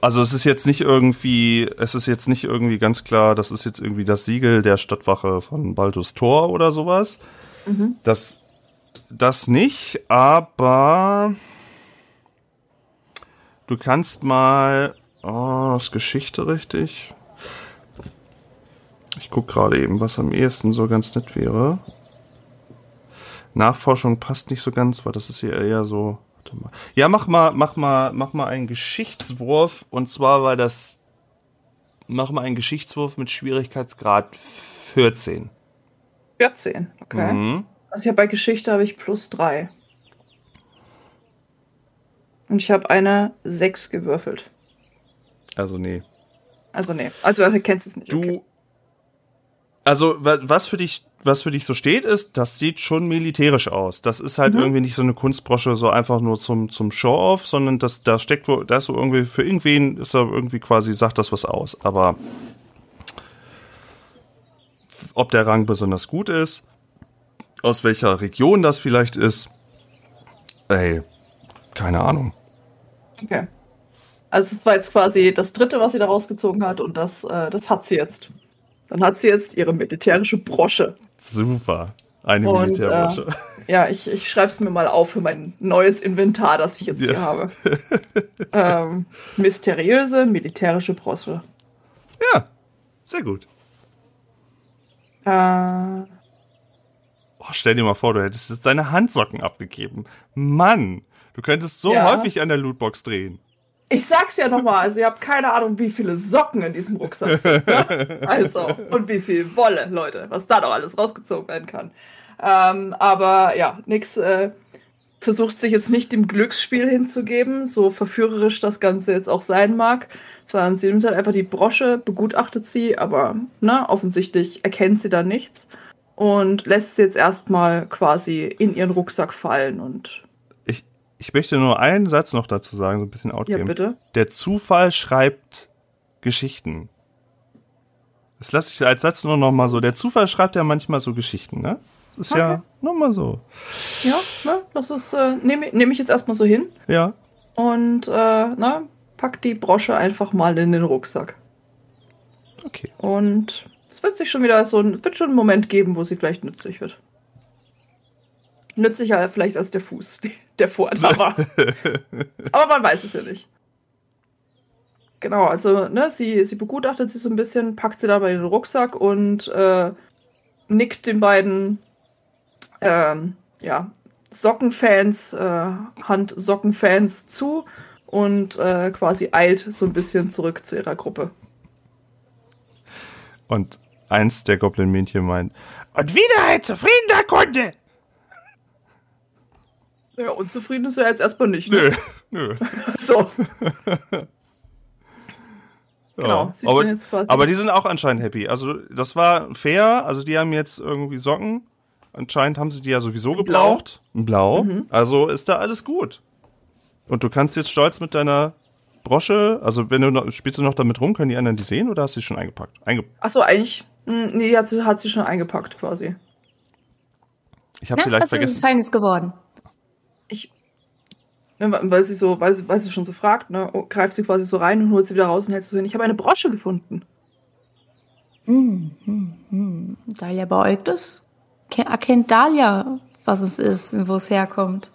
Also es ist jetzt nicht irgendwie, es ist jetzt nicht irgendwie ganz klar, das ist jetzt irgendwie das Siegel der Stadtwache von Baldus Tor oder sowas. Das, das nicht, aber du kannst mal, oh, ist Geschichte richtig? Ich guck gerade eben, was am ehesten so ganz nett wäre. Nachforschung passt nicht so ganz, weil das ist hier eher so. Warte mal. Ja, mach mal, mach mal, mach mal einen Geschichtswurf und zwar war das. Mach mal einen Geschichtswurf mit Schwierigkeitsgrad 14. 14, okay. Mhm. Also ich habe bei Geschichte habe ich plus 3. Und ich habe eine 6 gewürfelt. Also nee. Also nee, also, also kennst du es nicht. Du. okay. Also, wa- was für dich, was für dich so steht, ist, das sieht schon militärisch aus. Das ist halt Mhm. irgendwie nicht so eine Kunstbrosche, so einfach nur zum, zum Show-off, sondern das, da steckt wo, da ist so irgendwie, für irgendwen ist da irgendwie quasi, sagt das was aus. Aber ob der Rang besonders gut ist, aus welcher Region das vielleicht ist, ey, keine Ahnung. Okay. Also es war jetzt quasi das dritte, was sie da rausgezogen hat und das, äh, das hat sie jetzt. Dann hat sie jetzt ihre militärische Brosche. Super. Eine Und, Militärbrosche. Ja, ich, ich schreibe es mir mal auf für mein neues Inventar, das ich jetzt Ja. hier habe. ähm, mysteriöse militärische Brosche. ja, sehr gut. Äh, Oh, stell dir mal vor, du hättest jetzt deine Handsocken abgegeben. Mann, du könntest so Ja. häufig an der Lootbox drehen. Ich sag's ja nochmal, also ihr habt keine Ahnung, wie viele Socken in diesem Rucksack sind. Ne? <laughs> Also, und wie viel Wolle, Leute, was da noch alles rausgezogen werden kann. Ähm, aber ja, nix äh, versucht sich jetzt nicht dem Glücksspiel hinzugeben, so verführerisch das Ganze jetzt auch sein mag, sondern sie nimmt halt einfach die Brosche, begutachtet sie, aber ne, offensichtlich erkennt sie da nichts und lässt sie jetzt erstmal quasi in ihren Rucksack fallen und Ich, möchte nur einen Satz noch dazu sagen, so ein bisschen ja, outgame. bitte. Der Zufall schreibt Geschichten. Das lasse ich als Satz nur noch mal so. Der Zufall schreibt ja manchmal so Geschichten, ne? Das ist ja Okay. nur mal so. Ja, ne, das ist, äh, nehme nehm ich jetzt erstmal so hin. Ja. und äh, na, pack die Brosche einfach mal in den Rucksack. Okay. Und es wird sich schon wieder so ein, wird schon einen Moment geben, wo sie vielleicht nützlich wird. Nützlicher vielleicht als der Fuß, <laughs> der vorher da war. Aber man weiß es ja nicht. Genau, also ne, sie, sie begutachtet sie so ein bisschen, packt sie dabei in den Rucksack und äh, nickt den beiden ähm, ja, Sockenfans, äh, Handsockenfans zu und äh, quasi eilt so ein bisschen zurück zu ihrer Gruppe. Und eins der Goblin-Männchen meint, und wieder ein zufriedener Kunde. Ja, unzufrieden ist er jetzt erstmal nicht. Ne? Nö, nö. <laughs> So, Ja. genau. Sie ist aber, jetzt quasi. aber die sind auch anscheinend happy. Also das war fair. Also die haben jetzt irgendwie Socken. Anscheinend haben sie die ja sowieso gebraucht. In Blau. Mhm. Also ist da alles gut. Und du kannst jetzt stolz mit deiner Brosche, also wenn du noch, spielst du noch damit rum, können die anderen die sehen oder hast du sie schon eingepackt? Einge Achso, eigentlich. mh, Nee, hat sie, hat sie schon eingepackt quasi. ich habe vielleicht was ist es vergessen. Feines geworden? Ne, weil sie so, weil sie, weil sie schon so fragt, ne, oh, greift sie quasi so rein und holt sie wieder raus und hält sie so hin. Ich habe eine Brosche gefunden. Hm, hm, hm. Dahlia beäugt es. Ke- Erkennt Dahlia, was es ist und wo es herkommt.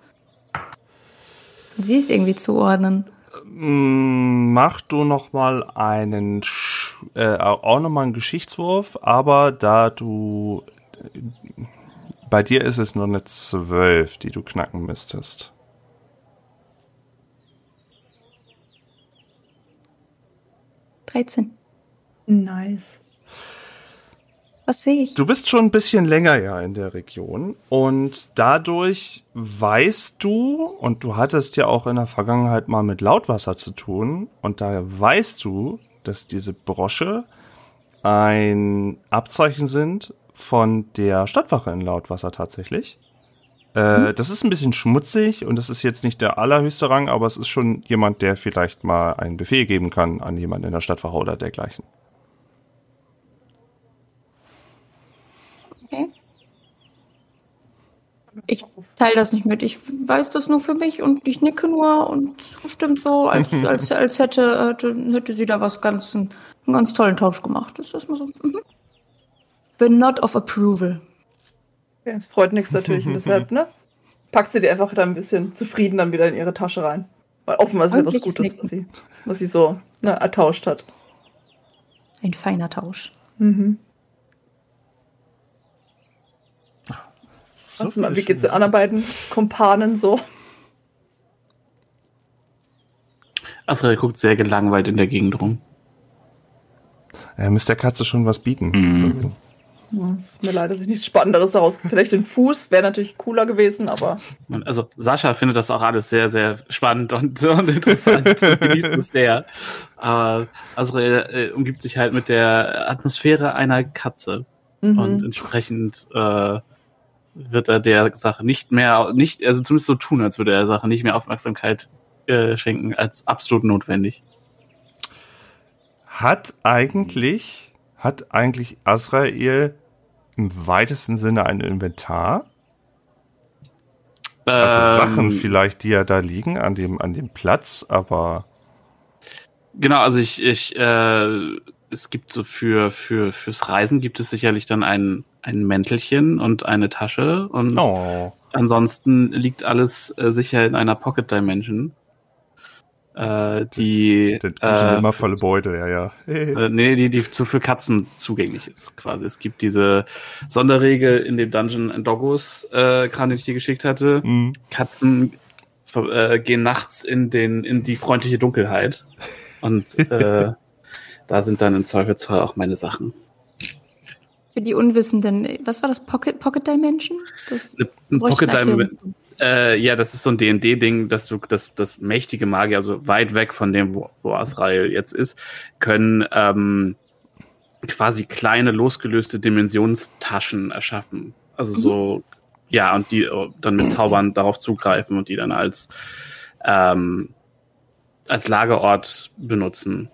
Sie ist irgendwie zuordnen. Mm, Mach du noch mal einen, Sch äh, auch noch mal einen Geschichtswurf, aber da du, bei dir ist es nur eine 12, die du knacken müsstest. Dreizehn. Nice. Was sehe ich? Du bist schon ein bisschen länger ja in der Region und dadurch weißt du, und du hattest ja auch in der Vergangenheit mal mit Lautwasser zu tun, und daher weißt du, dass diese Brosche ein Abzeichen sind von der Stadtwache in Lautwasser tatsächlich. Äh, Das ist ein bisschen schmutzig und das ist jetzt nicht der allerhöchste Rang, aber es ist schon jemand, der vielleicht mal einen Befehl geben kann an jemanden in der Stadtwache oder dergleichen. Okay. Ich teile das nicht mit. Ich weiß das nur für mich und ich nicke nur und zustimmt so, als, <laughs> als, als hätte, hätte, hätte sie da was ganz, einen ganz tollen Tausch gemacht. Das ist mal so. Mhm. The not of approval. Ja, es freut nichts natürlich und <laughs> deshalb, ne? Packt sie die einfach dann ein bisschen zufrieden dann wieder in ihre Tasche rein. Weil offenbar ist ja was Gutes, was sie, was sie so ne, ertauscht hat. Ein feiner Tausch. Mhm. So Was, wie geht's den anderen beiden Kumpanen so? Asriel guckt sehr gelangweilt in der Gegend rum. Er müsste der Katze schon was bieten. Mhm. Es ist mir leid, dass ich nichts Spannenderes daraus. Vielleicht den Fuß wäre natürlich cooler gewesen, aber Also Sascha findet das auch alles sehr, sehr spannend und, <laughs> und interessant und genießt es sehr. Aber Asriel äh, umgibt sich halt mit der Atmosphäre einer Katze. mhm. Und entsprechend äh, wird er der Sache nicht mehr, nicht, also zumindest so tun, als würde er der Sache nicht mehr Aufmerksamkeit äh, schenken, als absolut notwendig. Hat eigentlich, hat eigentlich Azrael im weitesten Sinne ein Inventar? Also Sachen Ähm, vielleicht, die ja da liegen an dem, an dem Platz, aber Genau, also ich, ich, äh, es gibt so für, für, fürs Reisen gibt es sicherlich dann einen, ein Mäntelchen und eine Tasche und Oh. ansonsten liegt alles äh, sicher in einer Pocket Dimension. Äh, die Der gute äh, immer volle Beutel, ja, ja. äh, <laughs> nee, die, die zu für Katzen zugänglich ist, quasi. Es gibt diese Sonderregel in dem Dungeon and Doggos äh, Kram, den ich dir geschickt hatte. Mhm. Katzen äh, gehen nachts in den in die freundliche Dunkelheit und äh, <laughs> da sind dann im Zweifelsfall auch meine Sachen. Für die Unwissenden, was war das? Pocket, Pocket Dimension? Das Eine- Ein bräuchte Pocket. Erklärung. Äh, ja, das ist so ein D&D-Ding, dass du das, das mächtige Magier, also weit weg von dem, wo, wo Asrael jetzt ist, können ähm, quasi kleine losgelöste Dimensionstaschen erschaffen. Also so, ja, und die äh, dann mit Zaubern darauf zugreifen und die dann als ähm, als Lagerort benutzen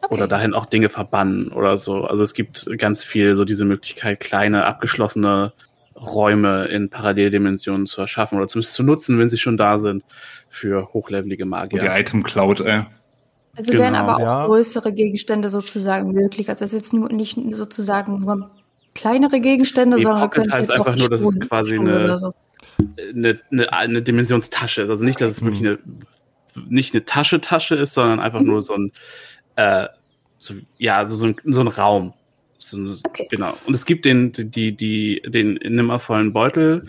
Okay. oder dahin auch Dinge verbannen oder so. Also es gibt ganz viel so diese Möglichkeit, kleine abgeschlossene Räume in Paralleldimensionen zu erschaffen oder zumindest zu nutzen, wenn sie schon da sind, für hochlevelige Und Magier. die Item Cloud, ey. Also wären Genau, aber auch ja. größere Gegenstände sozusagen möglich. Also es ist jetzt nur nicht sozusagen nur kleinere Gegenstände, Nee, sondern Pocket könnte heißt jetzt auch einfach nur, dass es quasi eine- so. eine, eine, eine Dimensionstasche ist. Also nicht, dass es wirklich eine nicht eine Tasche Tasche ist, sondern einfach Mhm. nur so ein äh, so, ja, also so ein, so ein Raum. So ein, Okay. Genau. Und es gibt den, die, die, den nimmervollen Beutel,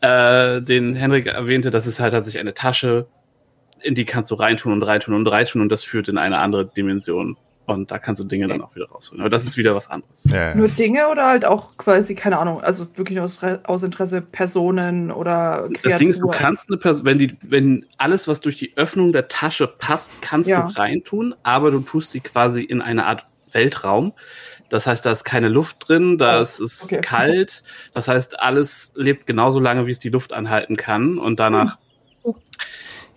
äh, den Henrik erwähnte, das ist halt tatsächlich eine Tasche, in die kannst du reintun und reintun und reintun und das führt in eine andere Dimension. Und da kannst du Dinge dann auch wieder rausholen. Aber das ist wieder was anderes. Ja, ja. Nur Dinge oder halt auch quasi, keine Ahnung, also wirklich aus, aus Interesse Personen oder Das Ding ist, du Kreaturen. kannst eine Person, wenn die, wenn alles, was durch die Öffnung der Tasche passt, kannst Ja. du reintun, aber du tust sie quasi in eine Art Weltraum. Das heißt, da ist keine Luft drin, da Oh, ist es okay. kalt. Das heißt, alles lebt genauso lange, wie es die Luft anhalten kann und danach Oh.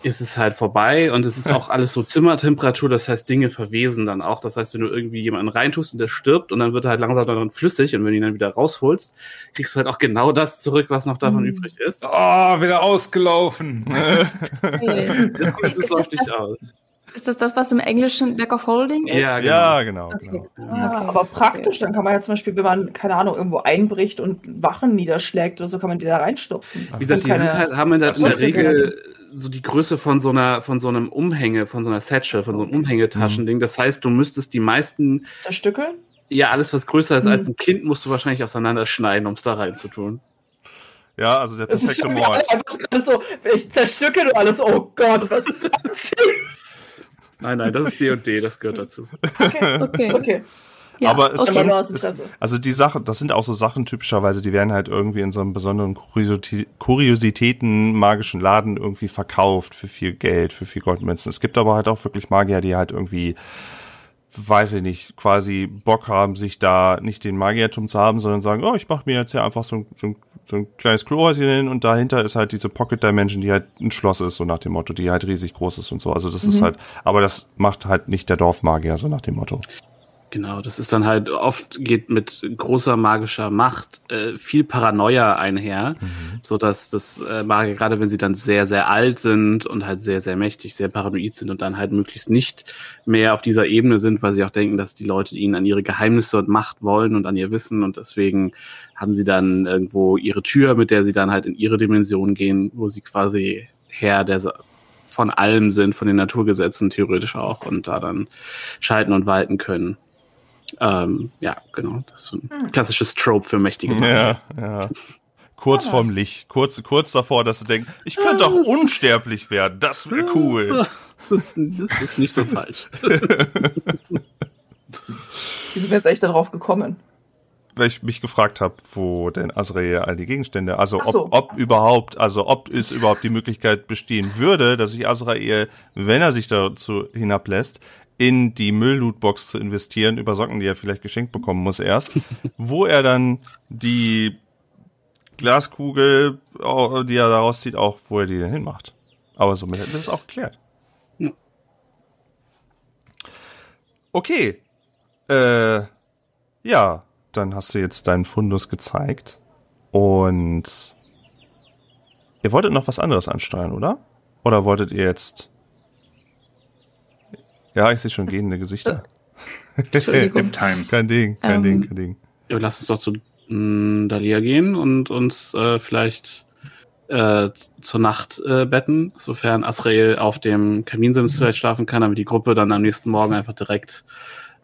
ist es halt vorbei und es ist auch alles so Zimmertemperatur, das heißt, Dinge verwesen dann auch. Das heißt, wenn du irgendwie jemanden reintust und der stirbt und dann wird er halt langsam dann flüssig und wenn du ihn dann wieder rausholst, kriegst du halt auch genau das zurück, was noch davon Mhm. übrig ist. Oh, wieder ausgelaufen. <laughs> <laughs> Das, das, Ist läuft nicht aus. Ist das das, was im Englischen Back of Holding ist? Ja, ja, genau. Okay. genau. Ja, Okay. aber praktisch, dann kann man ja zum Beispiel, wenn man, keine Ahnung, irgendwo einbricht und Wachen niederschlägt oder so, kann man die da reinstopfen. Wie gesagt, die halt, haben in der, in der Regel so die Größe von so einer, von so einem Umhänge, von so einer Satchel, von so einem Umhängetaschending. Das heißt, du müsstest die meisten, Zerstückeln? ja, alles, was größer ist als ein Kind, musst du wahrscheinlich auseinanderschneiden, um es da reinzutun. Ja, also der perfekte Mord. so, ich zerstücke du alles, oh Gott, was ist das? <laughs> Nein, nein, das ist D&D, das gehört <laughs> dazu. Okay, Okay. okay. Ja, aber es okay. stimmt, nur aus es, also die Sachen, das sind auch so Sachen typischerweise, die werden halt irgendwie in so einem besonderen Kuriositä- Kuriositäten magischen Laden irgendwie verkauft für viel Geld, für viel Goldmünzen. Es gibt aber halt auch wirklich Magier, die halt irgendwie weiß ich nicht, quasi Bock haben, sich da nicht den Magiertum zu haben, sondern sagen, oh, ich mache mir jetzt hier einfach so ein, so ein, so ein kleines Klohäuschen hin und dahinter ist halt diese Pocket Dimension, die halt ein Schloss ist, so nach dem Motto, die halt riesig groß ist und so. Also das ist Mhm. halt, aber das macht halt nicht der Dorfmagier, so nach dem Motto. Genau, das ist dann halt oft geht mit großer magischer Macht äh, viel Paranoia einher, so dass das äh, Magier gerade wenn sie dann sehr sehr alt sind und halt sehr sehr mächtig, sehr paranoid sind und dann halt möglichst nicht mehr auf dieser Ebene sind, weil sie auch denken, dass die Leute ihnen an ihre Geheimnisse und Macht wollen und an ihr Wissen und deswegen haben sie dann irgendwo ihre Tür, mit der sie dann halt in ihre Dimension gehen, wo sie quasi Herr der von allem sind, von den Naturgesetzen theoretisch auch und da dann schalten und walten können. Ähm, ja, genau. Das ist so ein Hm. klassisches Trope für mächtige Magier. Ja, ja. Kurz vorm Licht, kurz, kurz davor, dass du denkst, ich könnte auch unsterblich werden, das wäre cool. <laughs> Das, das ist nicht so <laughs> falsch. <laughs> Wie sind wir jetzt echt darauf gekommen? Weil ich mich gefragt habe, wo denn Azrael all die Gegenstände, also so. ob, ob überhaupt, also ob es überhaupt die Möglichkeit bestehen würde, dass sich Azrael, wenn er sich dazu hinablässt, in die Mülllootbox zu investieren, über Socken, die er vielleicht geschenkt bekommen muss erst, <laughs> wo er dann die Glaskugel, oh, die er daraus zieht, auch wo er die denn hinmacht. Aber somit hätten wir das auch geklärt. Okay. Äh, ja, dann hast du jetzt deinen Fundus gezeigt. Und ihr wolltet noch was anderes ansteuern, oder? Oder wolltet ihr jetzt. Ja, ich sehe schon gehende Gesichter. Entschuldigung. <laughs> Nip Time. kein Ding, kein Ähm, Ding, kein Ding. Ja, lass uns doch zu mh, Dalia gehen und uns äh, vielleicht äh, zur Nacht äh, betten, sofern Asrael auf dem Kaminsims vielleicht schlafen kann, damit die Gruppe dann am nächsten Morgen einfach direkt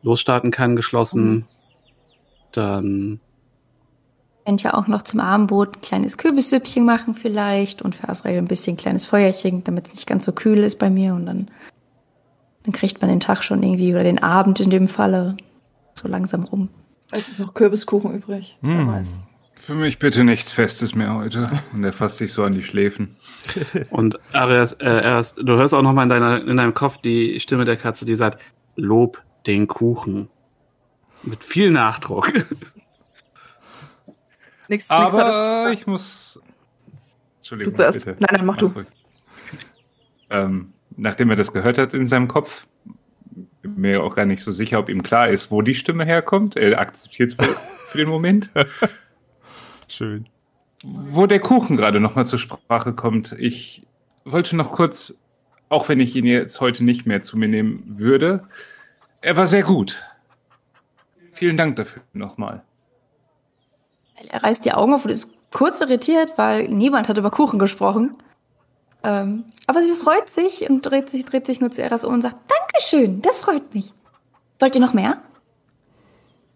losstarten kann, geschlossen. Mhm. Dann Könnt ja auch noch zum Abendbrot ein kleines Kürbissüppchen machen vielleicht und für Asrael ein bisschen kleines Feuerchen, damit es nicht ganz so kühl ist bei mir und dann, dann kriegt man den Tag schon irgendwie oder den Abend in dem Falle so langsam rum. Vielleicht ist noch Kürbiskuchen übrig. Wer Hm. weiß. Für mich bitte nichts Festes mehr heute. Und er fasst sich so an die Schläfen. <laughs> Und Arias, äh, Arias, du hörst auch noch mal in, deiner, in deinem Kopf die Stimme der Katze, die sagt, Lob den Kuchen. Mit viel Nachdruck. <laughs> Nix, nix Aber es- ich muss. Entschuldigung, Du zuerst. bitte. Nein, nein, mach du. ruhig. Ähm, nachdem er das gehört hat in seinem Kopf, bin mir auch gar nicht so sicher, ob ihm klar ist, wo die Stimme herkommt. Er akzeptiert es für, für den Moment. <laughs> Schön. Wo der Kuchen gerade nochmal zur Sprache kommt. Ich wollte noch kurz, auch wenn ich ihn jetzt heute nicht mehr zu mir nehmen würde, er war sehr gut. Vielen Dank dafür nochmal. Er reißt die Augen auf und ist kurz irritiert, weil niemand hat über Kuchen gesprochen. Ähm, aber sie freut sich und dreht sich, dreht sich nur zu Eras um und sagt, Dankeschön, das freut mich. Wollt ihr noch mehr?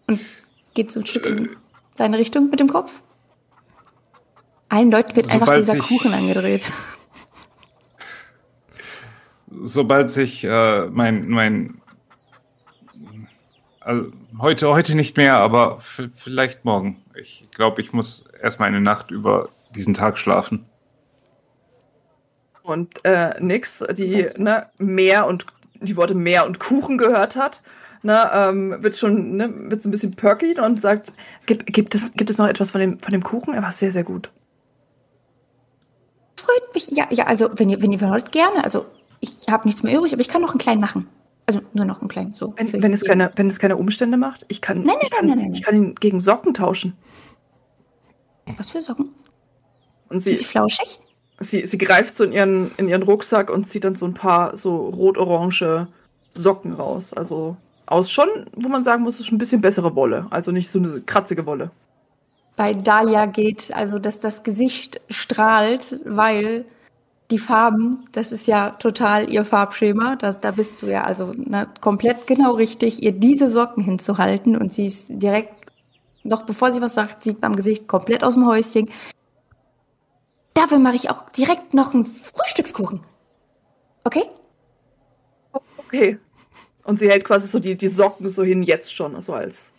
Und geht so ein Stück in seine Richtung mit dem Kopf. Allen Leuten wird einfach Sobald dieser sich- Kuchen angedreht. sobald sich äh, mein, mein also heute, heute nicht mehr, aber vielleicht morgen. Ich glaube, ich muss erstmal eine Nacht über diesen Tag schlafen. Und äh, Nix, die ne, mehr und die Worte mehr und Kuchen gehört hat, ne, ähm, wird schon ne, wird so ein bisschen perky und sagt, gibt, gibt, es, gibt es noch etwas von dem, von dem Kuchen? Er war sehr, sehr gut. Das freut mich. Ja, ja, also wenn ihr, wenn ihr wollt, gerne. Also ich habe nichts mehr übrig, aber ich kann noch einen kleinen machen. Also nur noch einen kleinen. So. Wenn, wenn, es keine, wenn es keine Umstände macht, ich kann, Nein, nein, ich kann, nein, nein, nein. ich kann ihn gegen Socken tauschen. Was für Socken? Und Sind sie, sie flauschig? Sie, sie greift so in ihren, in ihren Rucksack und zieht dann so ein paar so rot-orange Socken raus. Also aus schon, wo man sagen muss, ist schon ein bisschen bessere Wolle. Also nicht so eine kratzige Wolle. bei Dahlia geht, also dass das Gesicht strahlt, weil die Farben, das ist ja total ihr Farbschema. Da, da bist du ja also ne, komplett genau richtig, ihr diese Socken hinzuhalten und sie ist direkt, noch bevor sie was sagt, sieht man am Gesicht komplett aus dem Häuschen. Dafür mache ich auch direkt noch einen Frühstückskuchen. Okay? Okay. Und sie hält quasi so die, die Socken so hin jetzt schon, so als.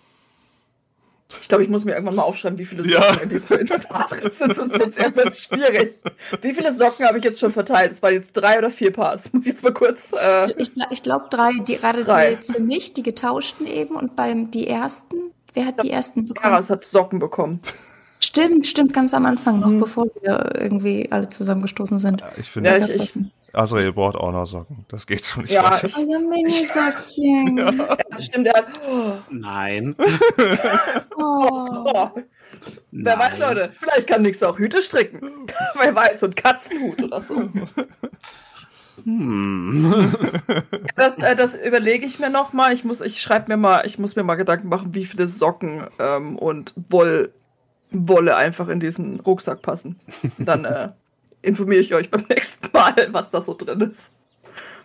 Ich glaube, ich muss mir irgendwann mal aufschreiben, wie viele Socken Ja. in diesem Inventar drin sind, sonst wird es irgendwann schwierig. Wie viele Socken habe ich jetzt schon verteilt? Das waren jetzt drei oder vier Parts. Muss ich jetzt mal kurz. Äh, Ich, ich glaube drei, die gerade die Drei. jetzt für mich, die getauschten eben und beim die ersten. Wer hat die ersten bekommen? Karas hat Socken bekommen. Stimmt, stimmt, ganz am Anfang noch, Mhm. bevor wir irgendwie alle zusammengestoßen sind. Ja, ich finde, Ja, ich- Socken. Azrael braucht auch noch Socken. Das geht so nicht Ja, weiter. ich- Oh <laughs> ja, Mini-Sockchen. Ja, stimmt, er hat. Oh, Nein. Oh. <laughs> oh. Wer Nein. weiß, Leute, vielleicht kann Nix auch Hüte stricken. <laughs> Wer weiß, ein Katzenhut oder so. Hm. Das, äh, das überlege ich mir noch mal. Ich muss, ich schreibe mir mal, ich muss mir mal Gedanken machen, wie viele Socken ähm, und Woll, Wolle einfach in diesen Rucksack passen. Dann äh, informiere ich euch beim <laughs> nächsten Mal, was da so drin ist.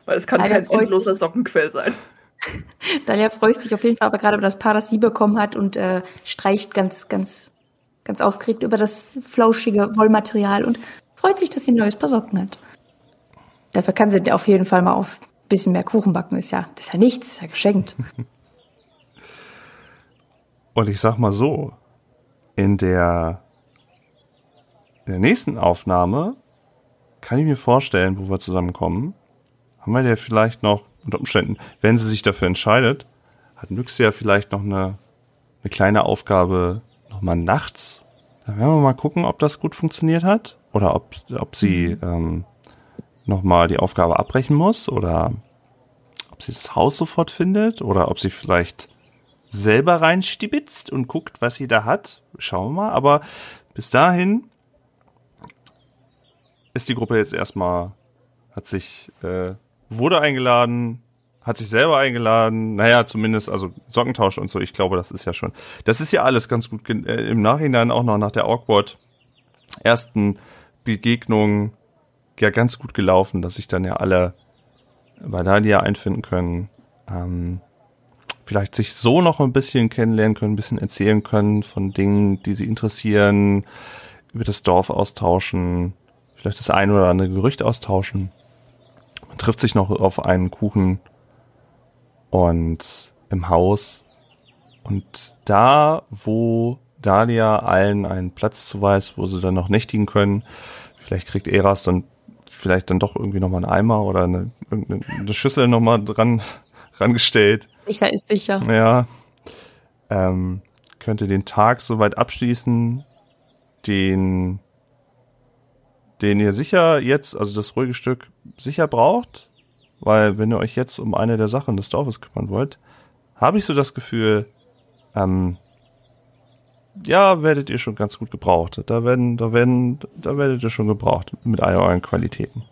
Weil es kann Leider kein endloser sich- Sockenquell sein. <laughs> Dalia freut sich auf jeden Fall aber gerade über das Paar, das sie bekommen hat und äh, streicht ganz, ganz, ganz aufgeregt über das flauschige Wollmaterial und freut sich, dass sie ein neues Paar Socken hat. Dafür kann sie auf jeden Fall mal auf ein bisschen mehr Kuchen backen. Ist ja, das ist ja nichts, ist ja geschenkt. <laughs> Und ich sag mal so, in der, in der nächsten Aufnahme kann ich mir vorstellen, wo wir zusammenkommen, haben wir ja vielleicht noch, unter Umständen, wenn sie sich dafür entscheidet, hat Nyx ja vielleicht noch eine, eine kleine Aufgabe nochmal nachts. Da werden wir mal gucken, ob das gut funktioniert hat oder ob, ob sie ähm, nochmal die Aufgabe abbrechen muss oder ob sie das Haus sofort findet oder ob sie vielleicht selber reinstibitzt und guckt, was sie da hat. Schauen wir mal. Aber bis dahin ist die Gruppe jetzt erstmal, hat sich, äh, wurde eingeladen, hat sich selber eingeladen. Naja, zumindest, also Sockentausch und so, ich glaube, das ist ja schon. Das ist ja alles ganz gut äh, im Nachhinein auch noch nach der awkward ersten Begegnung ja ganz gut gelaufen, dass sich dann ja alle bei Nadia einfinden können. Ähm, vielleicht sich so noch ein bisschen kennenlernen können, ein bisschen erzählen können von Dingen, die sie interessieren, über das Dorf austauschen, vielleicht das ein oder andere Gerücht austauschen. Man trifft sich noch auf einen Kuchen und im Haus. Und da, wo Dalia allen einen Platz zuweist, wo sie dann noch nächtigen können, vielleicht kriegt Eras dann vielleicht dann doch irgendwie nochmal einen Eimer oder eine, eine Schüssel nochmal dran rangestellt. Sicher ist sicher. Ja. Ähm, könnte den Tag soweit abschließen, den, den ihr sicher jetzt, also das ruhige Stück, sicher braucht. Weil wenn ihr euch jetzt um eine der Sachen des Dorfes kümmern wollt, habe ich so das Gefühl, ähm, ja, werdet ihr schon ganz gut gebraucht. Da werden, da werden, da werdet ihr schon gebraucht mit all euren Qualitäten.